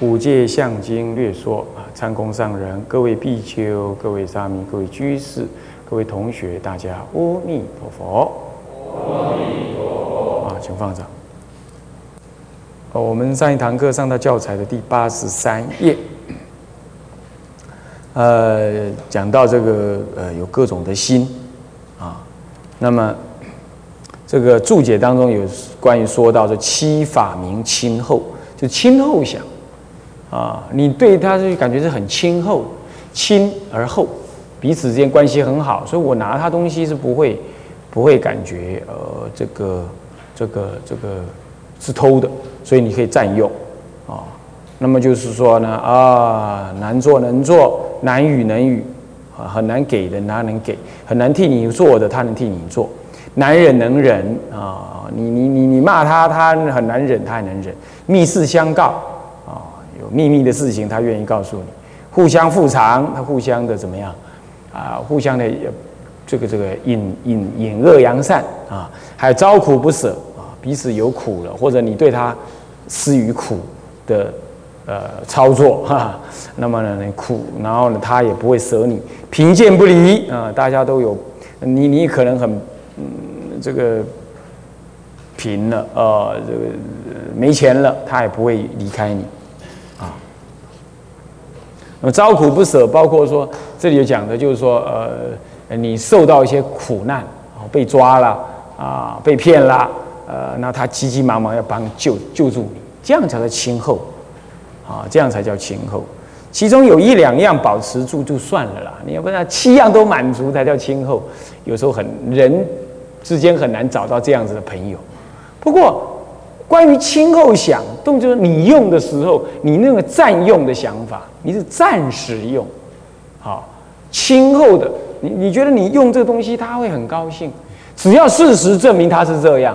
五戒相经略说啊，参公上人，各位比丘，各位沙弥，各位居士。各位同学，大家阿弥陀佛。阿弥陀。啊，请放掌。哦，我们上一堂课上到教材的第八十三页，呃，讲到这个呃有各种的心啊，那么这个注解当中有关于说到这七法名亲厚，就亲厚想啊，你对他就感觉是很亲厚，亲而厚。彼此之间关系很好，所以我拿他东西是不会，不会感觉呃这个这个这个是偷的，所以你可以占用啊。那么就是说呢啊，难做能做，难与能与啊，很难给的他能给，很难替你做的他能替你做，难忍能忍啊。你你你你骂他，他很难忍，他也能忍。密室相告，秘密的事情他愿意告诉你，互相复偿，他互相的怎么样？啊，互相的这个这个引引引恶扬善啊，还有招苦不舍啊，彼此有苦了，或者你对他施予苦的呃操作 哈，那么呢苦，然后呢他也不会舍你，贫贱不离啊，大家都有，你你可能很嗯这个贫了呃这个没钱了，他也不会离开你。那么招苦不舍，包括说这里有讲的，就是说，呃，你受到一些苦难，被抓了啊，被骗了，呃，那他急急忙忙要帮救救助你，这样才叫亲厚，啊，这样才叫亲厚。其中有一两样保持住就算了啦，你要不然七样都满足才叫亲厚。有时候很人之间很难找到这样子的朋友。不过关于亲厚想，动就是你用的时候，你那个占用的想法。你是暂时用，好，亲后的你你觉得你用这个东西他会很高兴，只要事实证明他是这样，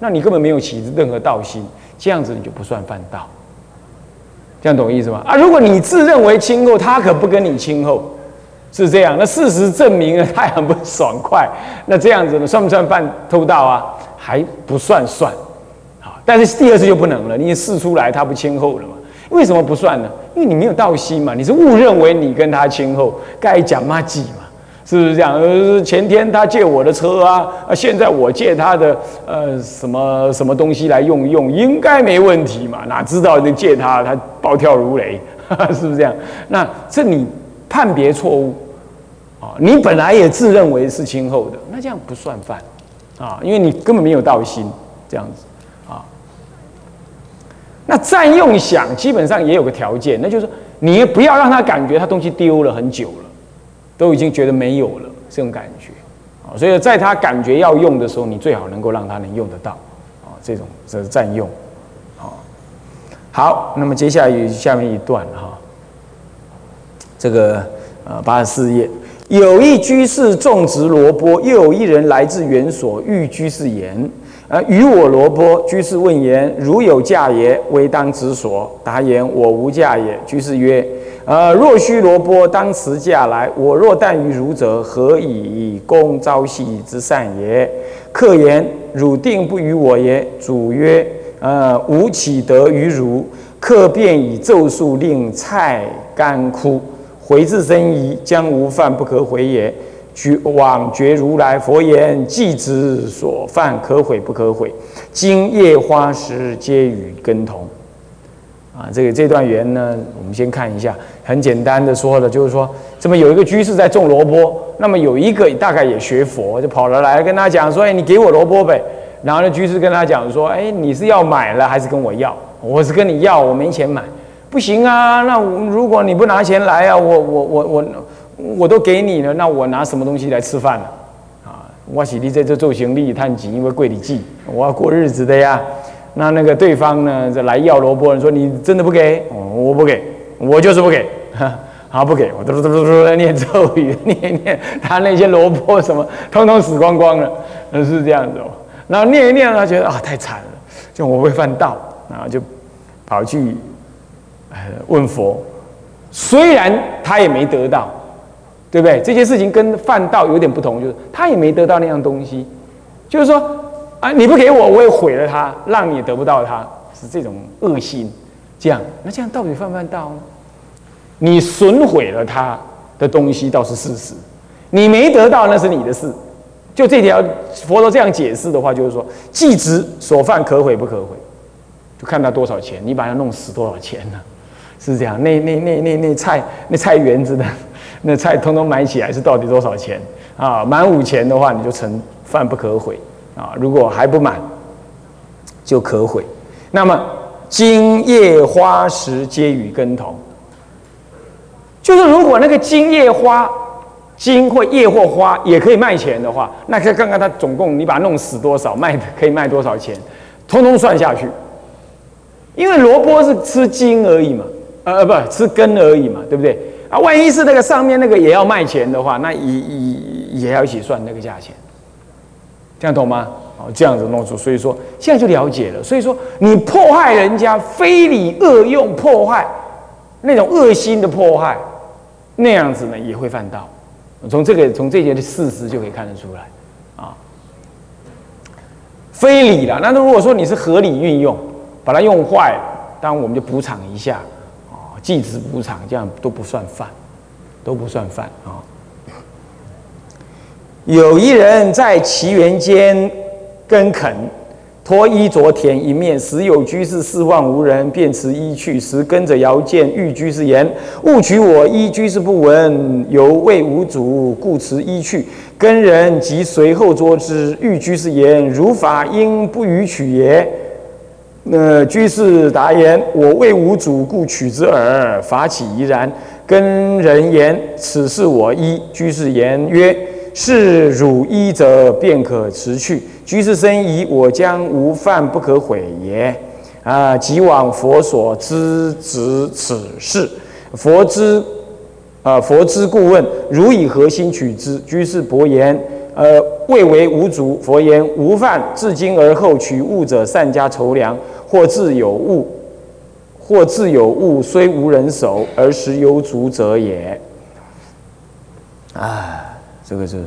那你根本没有起任何道心，这样子你就不算犯道，这样懂意思吗？啊，如果你自认为亲厚，他可不跟你亲厚，是这样，那事实证明了他很不爽快，那这样子呢，算不算犯偷盗啊？还不算算，但是第二次就不能了，你试出来他不亲厚了嘛？为什么不算呢？因为你没有道心嘛，你是误认为你跟他亲厚，该讲嘛几嘛，是不是这样？呃，前天他借我的车啊，啊，现在我借他的呃什么什么东西来用用，应该没问题嘛？哪知道你借他，他暴跳如雷，是不是这样？那这你判别错误啊！你本来也自认为是亲厚的，那这样不算犯啊，因为你根本没有道心，这样子。那占用想基本上也有个条件，那就是你不要让他感觉他东西丢了很久了，都已经觉得没有了这种感觉啊。所以在他感觉要用的时候，你最好能够让他能用得到啊。这种这是占用。好，好，那么接下来下面一段哈，这个呃八十四页，有一居士种植萝卜，又有一人来自园所，欲居士言。呃，与我萝卜居士问言：如有价也，唯当执所。答言：我无价也。居士曰：呃，若须萝卜，当持价来。我若但于汝者，何以供朝夕之善也？客言：汝定不与我也。主曰：呃，吾岂得于汝？客便以咒术令菜干枯，回至生疑，将无饭不可回也。觉往觉如来佛言：既知所犯，可悔不可悔？今夜花时皆与根同。啊，这个这段言呢，我们先看一下。很简单的说了，就是说，这么有一个居士在种萝卜，那么有一个大概也学佛，就跑了来跟他讲说：“哎，你给我萝卜呗。”然后呢，居士跟他讲说：“哎，你是要买了还是跟我要？我是跟你要，我没钱买，不行啊。那如果你不拿钱来啊，我我我我。”我都给你了，那我拿什么东西来吃饭呢？啊，我是你在这做行李探钱，因为贵里记，我要过日子的呀。那那个对方呢，来要萝卜，说你真的不给？我不给。我就是不给，好不给，我嘟嘟嘟嘟在念咒语，念念，他那些萝卜什么，通通死光光了，是这样子哦。然后念一念，他觉得啊太惨了，就我会犯道，然后就跑去问佛。虽然他也没得到，对不对？这件事情跟犯道有点不同，就是他也没得到那样东西，就是说啊，你不给我，我也毁了他，让你得不到他，是这种恶心。这样，那这样到底犯不犯道呢？你损毁了他的东西倒是事实，你没得到那是你的事。就这条佛陀这样解释的话，就是说，既知所犯可毁不可毁，就看他多少钱，你把他弄死多少钱呢？是这样。那那那那那菜那菜园子的那菜通通买起来是到底多少钱啊？满五钱的话，你就成饭不可毁啊。如果还不满，就可毁。那么金叶花石皆与根同，就是如果那个金叶花。金或叶或花也可以卖钱的话，那再看看它总共你把它弄死多少，卖可以卖多少钱，通通算下去。因为萝卜是吃茎而已嘛，呃呃不吃根而已嘛，对不对？啊，万一是那个上面那个也要卖钱的话，那也也也要一起算那个价钱，这样懂吗？哦，这样子弄出，所以说现在就了解了。所以说你破坏人家，非礼恶用破坏，那种恶心的破坏，那样子呢也会犯到。从这个从这些的事实就可以看得出来，啊，非礼了。那如果说你是合理运用，把它用坏，当然我们就补偿一下，啊，继子补偿，这样都不算犯，都不算犯啊。有一人在其园间耕垦。脱衣着田一面，时有居士四望无人，便持衣去。时跟着遥见欲居士言：“勿取我衣。”居士不闻，犹谓无主，故持衣去。跟人即随后捉之。欲居士言：“如法应不予取也。”那居士答言：“我为无主，故取之耳。”法起怡然。跟人言：“此是我衣。”居士言曰：“是汝衣者，便可持去。”居士生疑，我将无犯不可毁也。啊，即往佛所知执此事。佛知，啊，佛知故问：汝以何心取之？居士伯言：呃，未为无足。佛言：无犯，至今而后取物者，善加筹量，或自有物，或自有物，虽无人守，而实有足者也。啊，这个是。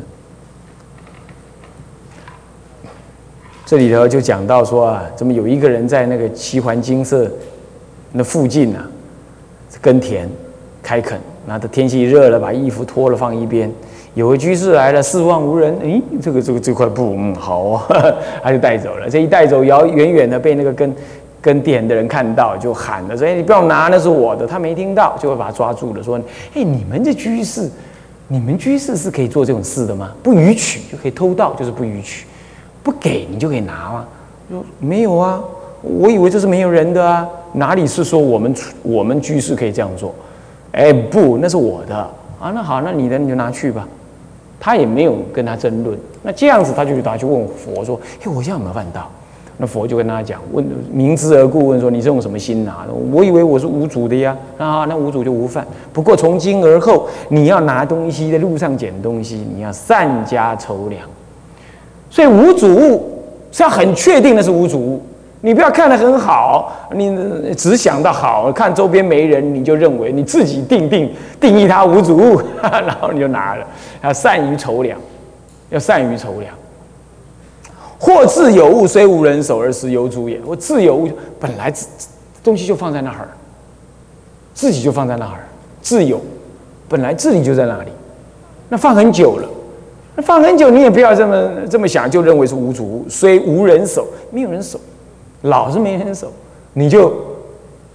这里头就讲到说啊，怎么有一个人在那个七环金色那附近啊，耕田开垦，那他天气热了，把衣服脱了放一边。有个居士来了，四望无人，诶，这个这个这块布，嗯，好啊，他就带走了。这一带走，遥远远的被那个耕耕田的人看到，就喊了说：“哎，你不要拿，那是我的。”他没听到，就会把他抓住了，说：“哎，你们这居士，你们居士是可以做这种事的吗？不允取就可以偷盗，就是不允取。”不给你就可以拿吗？说没有啊，我以为这是没有人的啊，哪里是说我们我们居士可以这样做？哎，不，那是我的啊。那好，那你的你就拿去吧。他也没有跟他争论。那这样子他就去拿去问佛说：“嘿，我现在有没有犯道？”那佛就跟他讲，问明知而故问说：“你是用什么心拿的？我以为我是无主的呀。啊，那无主就无犯。不过从今而后，你要拿东西在路上捡东西，你要善加筹量。”所以无主物是要很确定的是无主物，你不要看得很好，你只想到好看周边没人，你就认为你自己定定定义它无主物，然后你就拿了。要善于筹量，要善于筹量。或自有物虽无人手而实有主也。我自有物本来东西就放在那儿，自己就放在那儿，自有本来自己就在那里，那放很久了。那放很久，你也不要这么这么想，就认为是无主物，虽无人守，没有人守，老是没人守，你就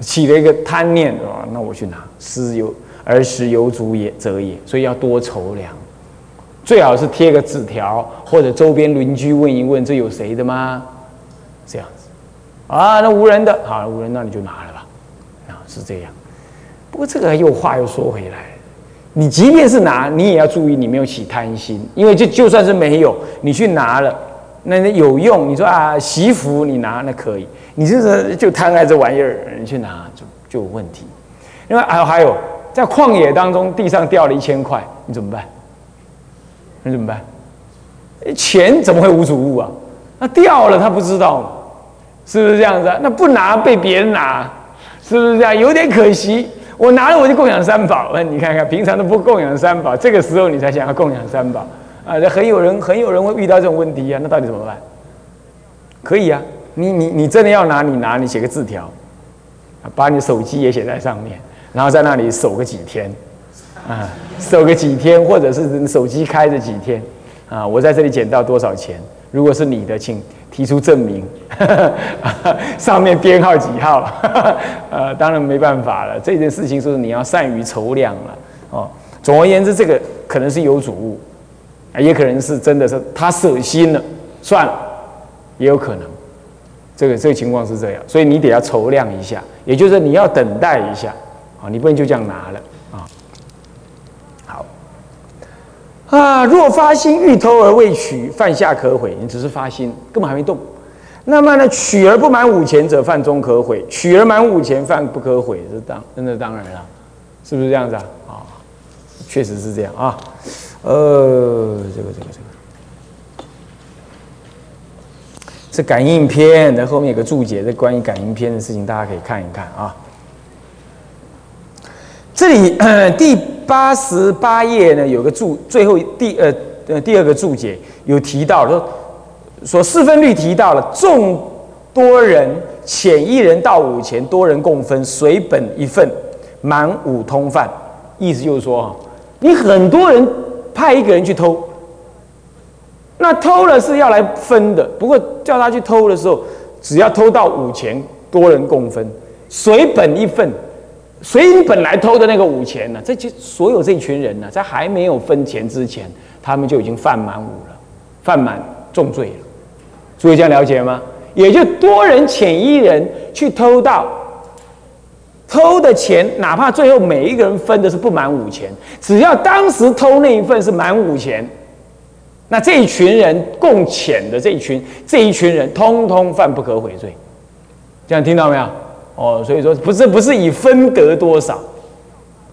起了一个贪念啊，那我去拿，私有而食有主也则也，所以要多筹粮，最好是贴个纸条，或者周边邻居问一问，这有谁的吗？这样子，啊，那无人的，好，无人，那你就拿了吧，啊，是这样。不过这个又话又说回来。你即便是拿，你也要注意，你没有起贪心，因为就就算是没有，你去拿了，那那有用。你说啊，媳妇你拿那可以，你这是就贪爱这玩意儿，你去拿就就有问题。因为还有还有，在旷野当中，地上掉了一千块，你怎么办？你怎么办？钱怎么会无主物啊？那掉了他不知道，是不是这样子啊？那不拿被别人拿，是不是这样？有点可惜。我拿了我就供养三宝，那你看看，平常都不供养三宝，这个时候你才想要供养三宝啊？这很有人很有人会遇到这种问题啊，那到底怎么办？可以啊，你你你真的要拿你拿，你写个字条，把你手机也写在上面，然后在那里守个几天，啊，守个几天，或者是手机开着几天，啊，我在这里捡到多少钱？如果是你的，请提出证明，上面编号几号？呃，当然没办法了，这件事情是你要善于筹量了，哦。总而言之，这个可能是有主物，也可能是真的是他舍心了，算了。也有可能，这个这个情况是这样，所以你得要筹量一下，也就是你要等待一下，啊，你不能就这样拿了啊。好，啊，若发心欲偷而未取，犯下可悔。你只是发心，根本还没动。那么呢，取而不满五钱者，犯中可悔；取而满五钱，犯不可悔。这当真的当然了，是不是这样子啊？啊，确实是这样啊。呃，这个这个这个。是感应篇，在后面有个注解，这关于感应篇的事情，大家可以看一看啊。这里第八十八页呢，有个注，最后第呃呃第二个注解有提到说，说四分律提到了众多人遣一人到五钱，多人共分，随本一份，满五通犯。意思就是说你很多人派一个人去偷。那偷了是要来分的，不过叫他去偷的时候，只要偷到五钱，多人共分，随本一份，随你本来偷的那个五钱呢？这些所有这群人呢，在还没有分钱之前，他们就已经犯满五了，犯满重罪了。诸位这样了解吗？也就多人遣一人去偷盗，偷的钱，哪怕最后每一个人分的是不满五钱，只要当时偷那一份是满五钱。那这一群人共遣的这一群这一群人，通通犯不可悔罪，这样听到没有？哦，所以说不是不是以分得多少，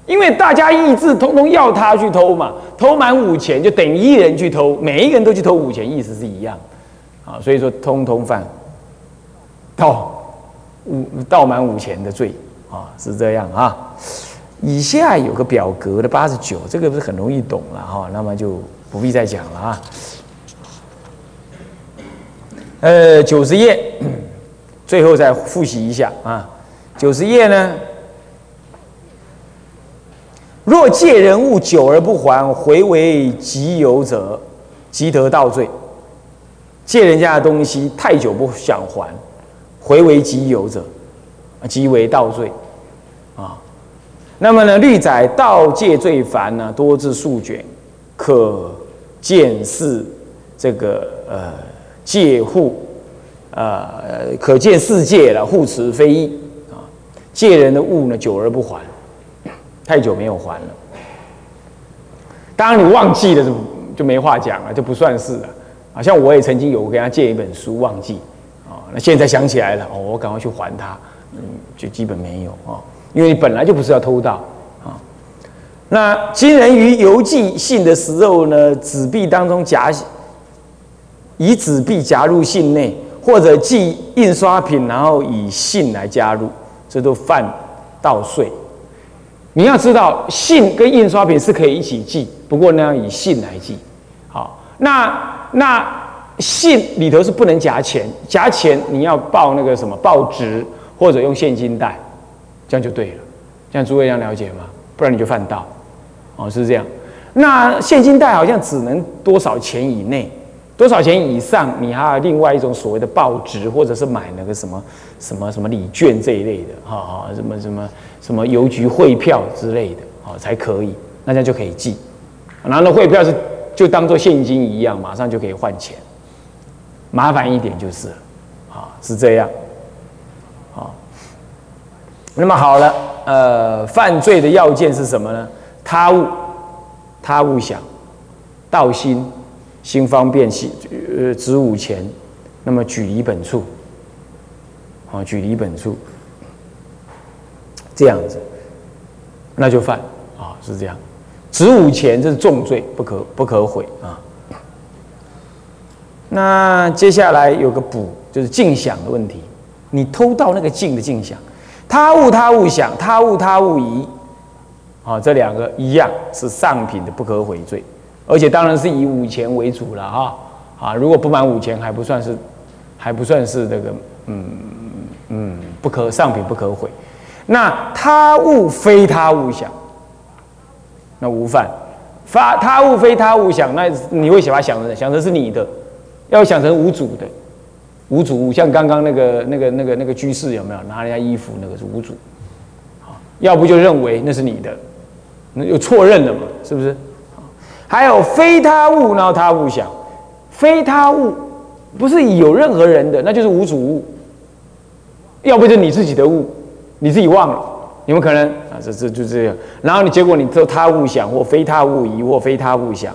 因为大家意志通通要他去偷嘛，偷满五钱就等于一人去偷，每一个人都去偷五钱，意思是一样，啊，所以说通通犯盗五盗满五钱的罪啊，是这样啊。以下有个表格的八十九，这个不是很容易懂了哈，那么就。不必再讲了啊。呃，九十页，最后再复习一下啊。九十页呢，若借人物久而不还，回为己有者，即得盗罪。借人家的东西太久不想还，回为己有者，即为盗罪啊。那么呢，律载盗借罪凡呢，多至数卷，可。见是这个呃借户，呃可见世界了，护持非议啊。借人的物呢，久而不还，太久没有还了。当然你忘记了就就没话讲了，就不算是了。啊，像我也曾经有跟他借一本书忘记啊，那现在想起来了，哦，我赶快去还他，嗯，就基本没有啊，因为你本来就不是要偷盗啊。那今人于邮寄信的时候呢，纸币当中夹以纸币夹入信内，或者寄印刷品，然后以信来加入，这都犯盗税。你要知道，信跟印刷品是可以一起寄，不过呢，要以信来寄。好，那那信里头是不能夹钱，夹钱你要报那个什么报纸，或者用现金贷，这样就对了。这样诸位要了解吗？不然你就犯盗。哦，是这样。那现金贷好像只能多少钱以内，多少钱以上，你还有另外一种所谓的报纸，或者是买那个什么什么什么礼券这一类的，哈哈，什么什么什么邮局汇票之类的，哦，才可以，那这样就可以寄。拿了汇票是就当做现金一样，马上就可以换钱。麻烦一点就是了，啊，是这样。那么好了，呃，犯罪的要件是什么呢？他物，他物想，道心，心方便心，呃，子午前，那么举离本处，啊，举离本处，这样子，那就犯啊，是这样。子午钱这是重罪，不可不可悔啊。那接下来有个补，就是镜想的问题。你偷盗那个镜的镜想，他物他物想，他物他物疑，啊，这两个一样是上品的不可悔罪，而且当然是以五钱为主了哈。啊，如果不满五钱还不算是，还不算是那个，嗯嗯，不可上品不可悔。那他物非他物想，那无犯。发他物非他物想，那你会把它想成想成是你的。要想成无主的，无主物，像刚刚那个、那个、那个、那个居士有没有拿人家衣服？那个是无主，要不就认为那是你的，那又错认了嘛，是不是？还有非他物，然后他物想，非他物不是有任何人的，那就是无主物，要不就你自己的物，你自己忘了，有没有可能啊？这这就这样，然后你结果你做他物想或非他物疑或非他物想，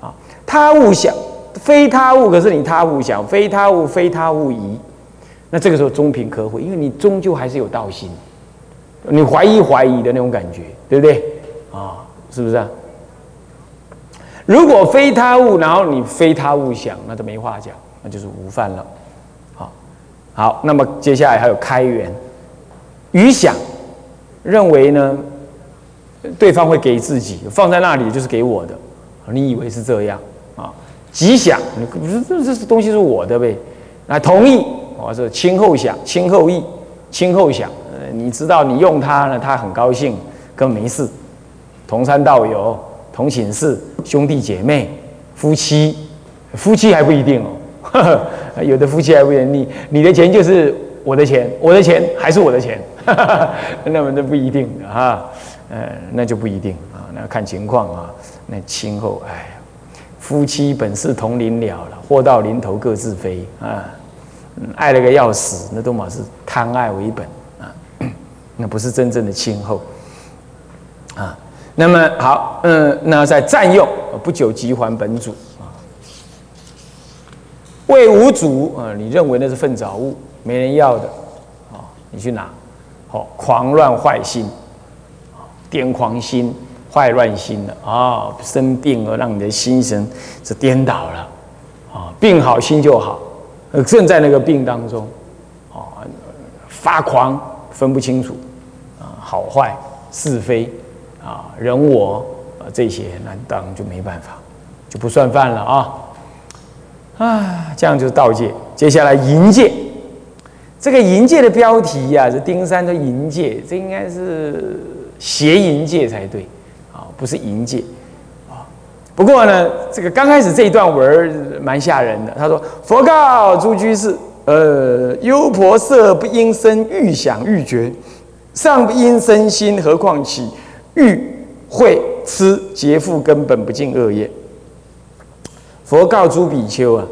啊，他物想。非他物，可是你他物想；非他物，非他物疑。那这个时候中品可毁，因为你终究还是有道心，你怀疑怀疑的那种感觉，对不对？啊，是不是啊？如果非他物，然后你非他物想，那就没话讲，那就是无犯了。好，好，那么接下来还有开源，余想认为呢，对方会给自己放在那里就是给我的，你以为是这样？吉祥，不是这这东西是我的呗？那同意，我说亲后想，亲后意，亲后想。呃，你知道你用它呢，他很高兴，跟没事。同山道友，同寝室，兄弟姐妹，夫妻，夫妻还不一定哦。有的夫妻还不一定，你的钱就是我的钱，我的钱还是我的钱，那么那不一定啊。呃，那就不一定啊，那看情况啊。那亲后，哎。夫妻本是同林鸟了，祸到临头各自飞啊！爱了个要死，那都嘛是贪爱为本啊，那不是真正的亲厚啊。那么好，嗯，那在占用不久即还本主啊。为无主啊，你认为那是粪沼物，没人要的啊，你去拿，好狂乱坏心，癫狂心。坏乱心了啊，生病了，让你的心神是颠倒了啊，病好心就好，正在那个病当中啊，发狂，分不清楚啊，好坏是非啊，人我啊这些，那当然就没办法，就不算犯了啊啊，这样就是道戒。接下来淫戒，这个淫戒的标题呀，是丁三的淫戒，这应该是邪淫戒才对。不是淫戒啊，不过呢，这个刚开始这一段文蛮吓人的。他说：“佛告诸居士，呃，优婆塞不应生欲想欲觉，尚不应生心，何况起欲会痴劫富根本不尽恶业。”佛告诸比丘啊，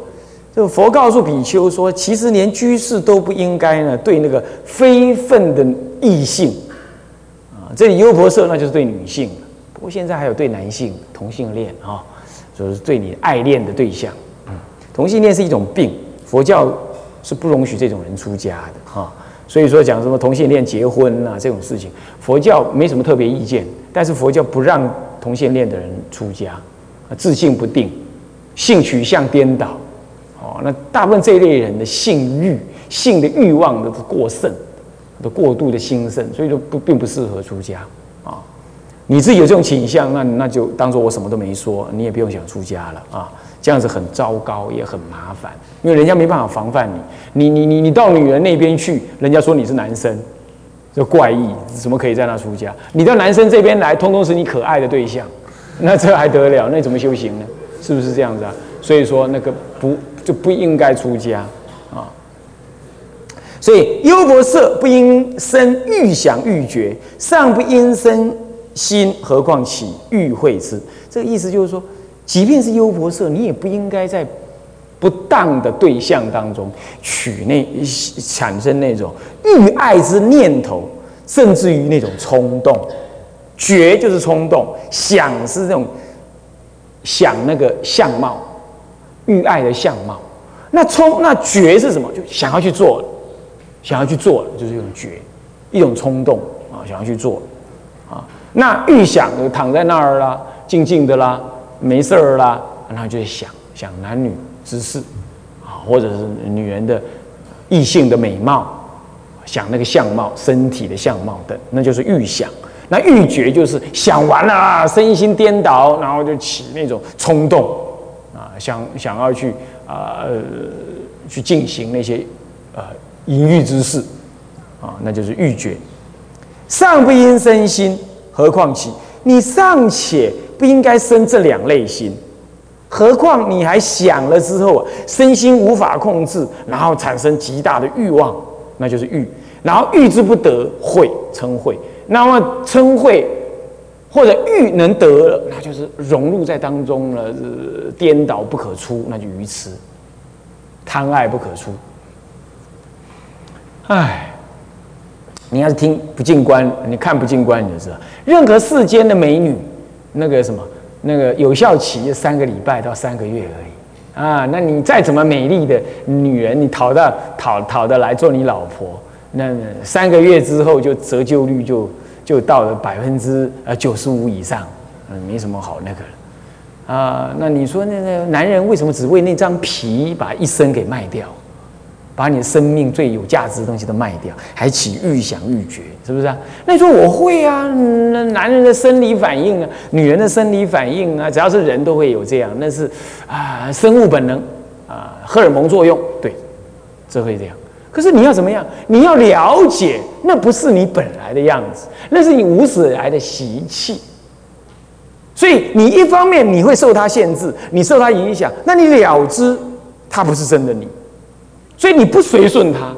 这个佛告诉比丘说，其实连居士都不应该呢，对那个非分的异性啊，这里优婆塞那就是对女性。不过现在还有对男性同性恋啊，就是对你爱恋的对象。嗯，同性恋是一种病，佛教是不容许这种人出家的哈。所以说讲什么同性恋结婚啊这种事情，佛教没什么特别意见，但是佛教不让同性恋的人出家，自信不定，性取向颠倒。哦，那大部分这一类人的性欲、性的欲望都是过剩，都过度的兴盛，所以说不并不适合出家。你自己有这种倾向，那那就当做我什么都没说，你也不用想出家了啊！这样子很糟糕，也很麻烦，因为人家没办法防范你。你你你你到女人那边去，人家说你是男生，就怪异，怎么可以在那出家？你到男生这边来，通通是你可爱的对象，那这还得了？那怎么修行呢？是不是这样子啊？所以说那个不就不应该出家啊？所以优婆塞不应生欲想欲觉，尚不应生。心何况起欲会之？这个意思就是说，即便是优婆塞，你也不应该在不当的对象当中取那产生那种欲爱之念头，甚至于那种冲动。觉就是冲动，想是这种想那个相貌，欲爱的相貌。那冲那觉是什么？就想要去做，想要去做，就是一种觉，一种冲动啊，想要去做。那预想就躺在那儿啦，静静的啦，没事儿啦，然后就想想男女之事啊，或者是女人的异性的美貌，想那个相貌、身体的相貌等，那就是预想。那欲觉就是想完了，身心颠倒，然后就起那种冲动啊，想想要去啊呃去进行那些呃淫欲之事啊，那就是欲觉。上不因身心，何况其你尚且不应该生这两类心，何况你还想了之后啊，身心无法控制，然后产生极大的欲望，那就是欲，然后欲之不得，会称会。那么嗔恚或者欲能得了，那就是融入在当中了，颠倒不可出，那就愚痴，贪爱不可出。唉，你要是听不进观，你看不进观，你就知道，任何世间的美女，那个什么，那个有效期三个礼拜到三个月而已啊。那你再怎么美丽的女人，你讨到讨讨得来做你老婆，那三个月之后就折旧率就。就到了百分之呃九十五以上，嗯，没什么好那个了啊。那你说那那男人为什么只为那张皮把一生给卖掉，把你生命最有价值的东西都卖掉，还起欲想欲绝，是不是啊？那你说我会啊，那男人的生理反应啊，女人的生理反应啊，只要是人都会有这样，那是啊生物本能啊荷尔蒙作用，对，这会这样。可是你要怎么样？你要了解，那不是你本来的样子，那是你无始来的习气。所以你一方面你会受它限制，你受它影响，那你了知它不是真的你，所以你不随顺他，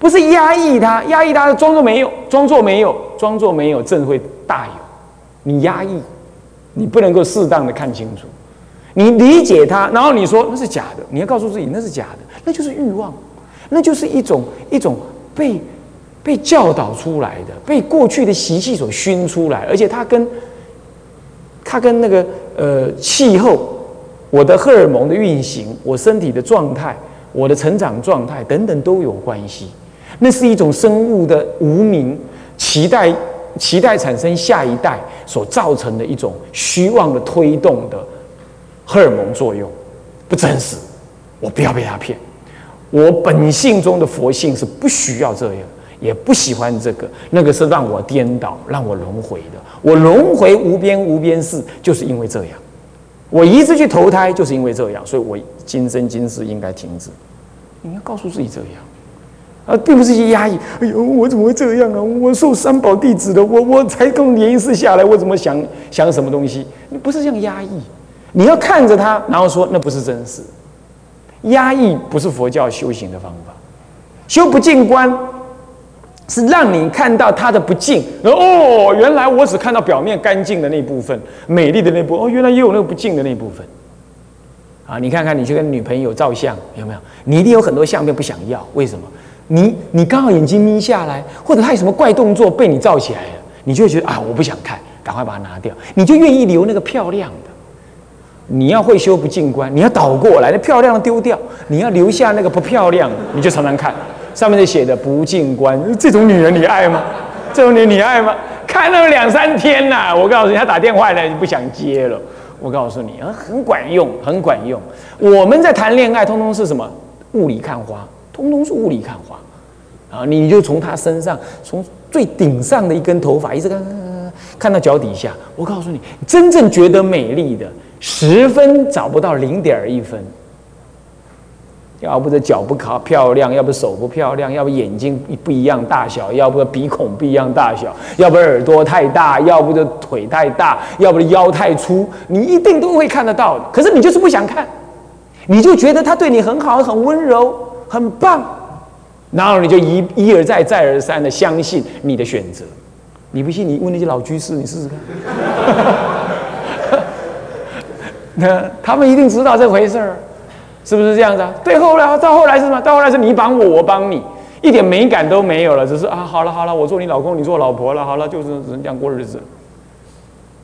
不是压抑他，压抑他装作没有，装作没有，装作没有，正会大有。你压抑，你不能够适当的看清楚，你理解他，然后你说那是假的，你要告诉自己那是假的，那就是欲望。那就是一种一种被被教导出来的，被过去的习气所熏出来，而且它跟它跟那个呃气候、我的荷尔蒙的运行、我身体的状态、我的成长状态等等都有关系。那是一种生物的无名期待期待产生下一代所造成的一种虚妄的推动的荷尔蒙作用，不真实，我不要被他骗。我本性中的佛性是不需要这样，也不喜欢这个，那个是让我颠倒、让我轮回的。我轮回无边无边事，就是因为这样。我一直去投胎，就是因为这样，所以我今生今世应该停止。你要告诉自己这样，啊，并不是去压抑。哎呦，我怎么会这样啊？我受三宝弟子的，我我才从年世下来，我怎么想想什么东西？你不是这样压抑，你要看着他，然后说那不是真实。压抑不是佛教修行的方法，修不进观是让你看到它的不净。哦，原来我只看到表面干净的那部分，美丽的那部分。哦，原来也有那个不净的那部分。啊，你看看，你去跟女朋友照相，有没有？你一定有很多相片不想要，为什么？你你刚好眼睛眯下来，或者他有什么怪动作被你照起来了，你就会觉得啊，我不想看，赶快把它拿掉。你就愿意留那个漂亮的。你要会修不净观，你要倒过来，那漂亮的丢掉，你要留下那个不漂亮，你就常常看上面就写的不净观，这种女人你爱吗？这种女人你爱吗？看了两三天呐，我告诉你，她打电话来你不想接了。我告诉你啊，很管用，很管用。我们在谈恋爱，通通是什么？雾里看花，通通是雾里看花。啊，你就从她身上，从最顶上的一根头发，一直看，看到脚底下。我告诉你，真正觉得美丽的。十分找不到零点一分，要不这脚不好漂亮，要不手不漂亮，要不眼睛不一样大小，要不鼻孔不一样大小，要不耳朵太大，要不就腿太大，要不腰太粗，你一定都会看得到的。可是你就是不想看，你就觉得他对你很好，很温柔，很棒，然后你就一一而再，再而三的相信你的选择。你不信，你问那些老居士，你试试看。那他们一定知道这回事儿，是不是这样子啊？对，后来到后来是什么？到后来是你帮我，我帮你，一点美感都没有了，只是啊，好了好了，我做你老公，你做老婆了，好了，就是只能这样过日子。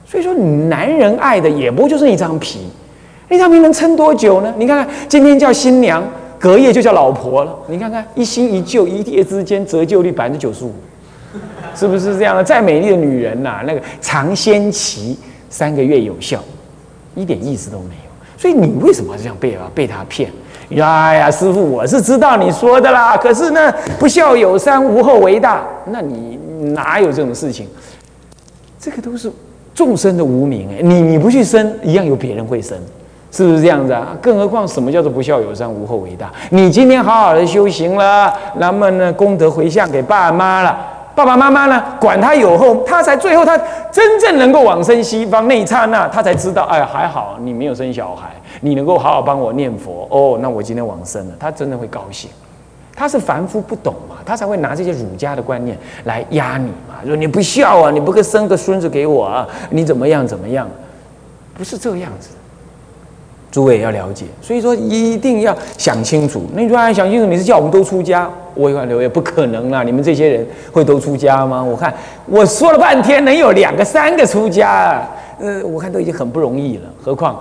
所以说，男人爱的也不就是一张皮，那张皮能撑多久呢？你看看，今天叫新娘，隔夜就叫老婆了。你看看，一新一旧，一夜之间折旧率百分之九十五，是不是这样的？再美丽的女人呐，那个尝鲜期三个月有效，一点意思都没有。所以你为什么要这样被啊被他骗？哎呀，师傅，我是知道你说的啦。可是呢，不孝有三，无后为大。那你哪有这种事情？这个都是众生的无名哎，你你不去生，一样有别人会生，是不是这样子啊？更何况什么叫做不孝有三，无后为大？你今天好好的修行了，那么呢，功德回向给爸妈了，爸爸妈妈呢，管他有后，他才最后他真正能够往生西方那一刹那，他才知道，哎，还好你没有生小孩。你能够好好帮我念佛哦，那我今天往生了，他真的会高兴。他是凡夫不懂嘛，他才会拿这些儒家的观念来压你嘛，说你不孝啊，你不生个孙子给我啊，你怎么样怎么样？不是这样子。诸位要了解，所以说一定要想清楚。那你说哎，想清楚，你是叫我们都出家？我一看留言，不可能啦！你们这些人会都出家吗？我看我说了半天，能有两个三个出家，呃，我看都已经很不容易了，何况。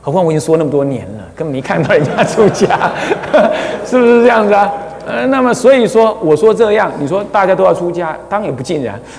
何况我已经说那么多年了，根本没看到人家出家，是不是这样子啊？呃，那么所以说我说这样，你说大家都要出家，当然也不尽然。